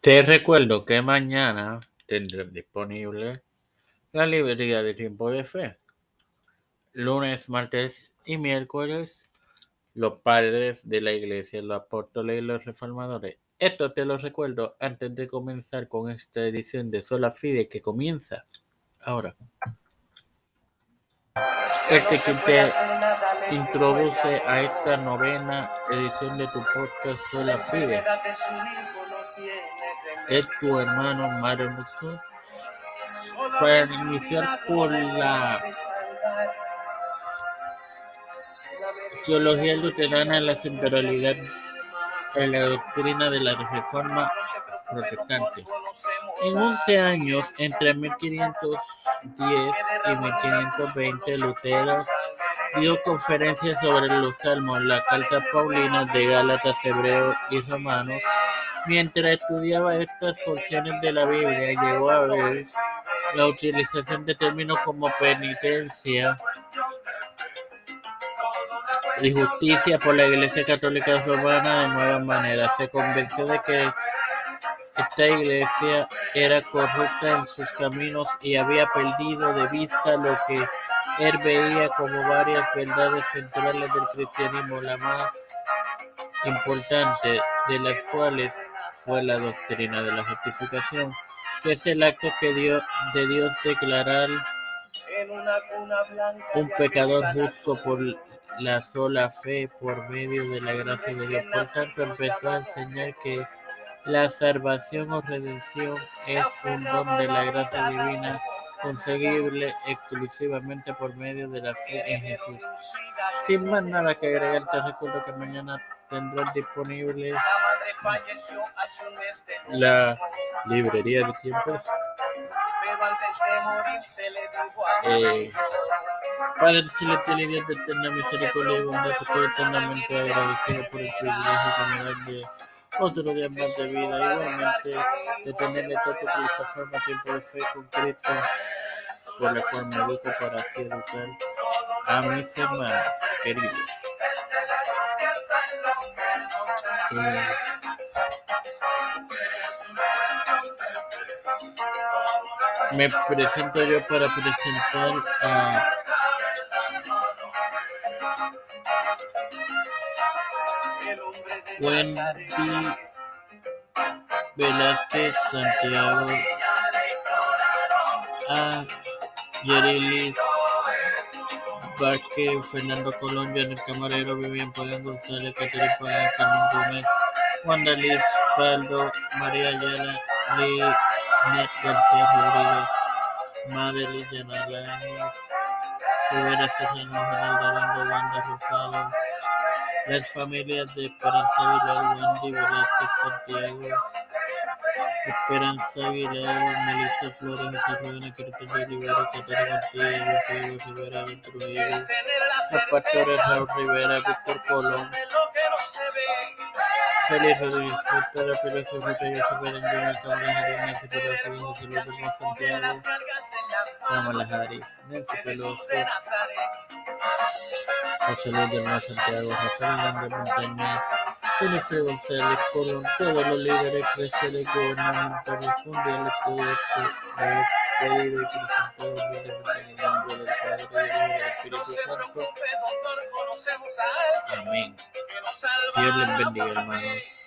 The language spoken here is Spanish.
Te recuerdo que mañana tendré disponible la librería de Tiempo de Fe. Lunes, martes y miércoles, los padres de la iglesia, los apóstoles y los reformadores. Esto te lo recuerdo antes de comenzar con esta edición de Sola Fide que comienza ahora. Este que te introduce a esta novena edición de tu podcast Sola Fide es tu hermano Mario Muxo. Para iniciar con la teología luterana la centralidad en la doctrina de la reforma protestante. En 11 años, entre 1510 y 1520, Lutero dio conferencias sobre los salmos, la carta paulina de Gálatas, Hebreos y Romanos. Mientras estudiaba estas porciones de la Biblia, llegó a ver la utilización de términos como penitencia y justicia por la Iglesia Católica Romana de nuevas maneras. Se convenció de que esta iglesia era corrupta en sus caminos y había perdido de vista lo que él veía como varias verdades centrales del cristianismo, la más importante de las cuales fue la doctrina de la justificación, que es el acto que dio, de Dios declarar un pecador justo por la sola fe por medio de la gracia de Dios. Por tanto, empezó a enseñar que la salvación o redención es un don de la gracia divina conseguible exclusivamente por medio de la fe en Jesús. Sin más nada que agregar, te recuerdo que mañana tendrás disponible la librería de tiempos. Eh, Padre celestial y Dios de eterna misericordia y bondad, estoy eternamente agradecido por el privilegio que me otro día más de vida. Igualmente, de tenerle toda tu plataforma Tiempo de Fe con Cristo, por la cual me educo para así educar a mis hermanos queridos. Eh, me presento yo para presentar a Wendy Velázquez Santiago a Yerilis Vázquez, Fernando Colón, el Camarero, Vivian Pagan González, Caterina Pagan, Carmen Gómez, Wanda Liz Faldo, María Ayala, Lee Net García Rodríguez, Madeline Yanalanes, Rivera Serrano, Geraldo Arando, Wanda Rosado, las familias de Esperanza Aguilar, Wendy Velázquez Santiago, Esperanza Aguilar, Melissa Flores, José Rubén Cristian Rivera, Catarina Diego Rivera, Trujillo, los pastores Raúl Rivera, Víctor Colón, Félix Rodríguez, Víctor Pérez, Ruta José Berenguer, Cámara Harris, Nancy Pelosi, José Luis Belmont Santiago, Cámara Harris, Nancy Pelosi, José Luis Belmont Santiago, José Hernández Montañez, Jennifer González Colón, todos los líderes eclesiales gubernamentales mundiales, todo esto es pedido y presentado humildemente en el nombre del Padre, del Hijo y del Espíritu Santo. Amén. Dios les bendiga, hermanos.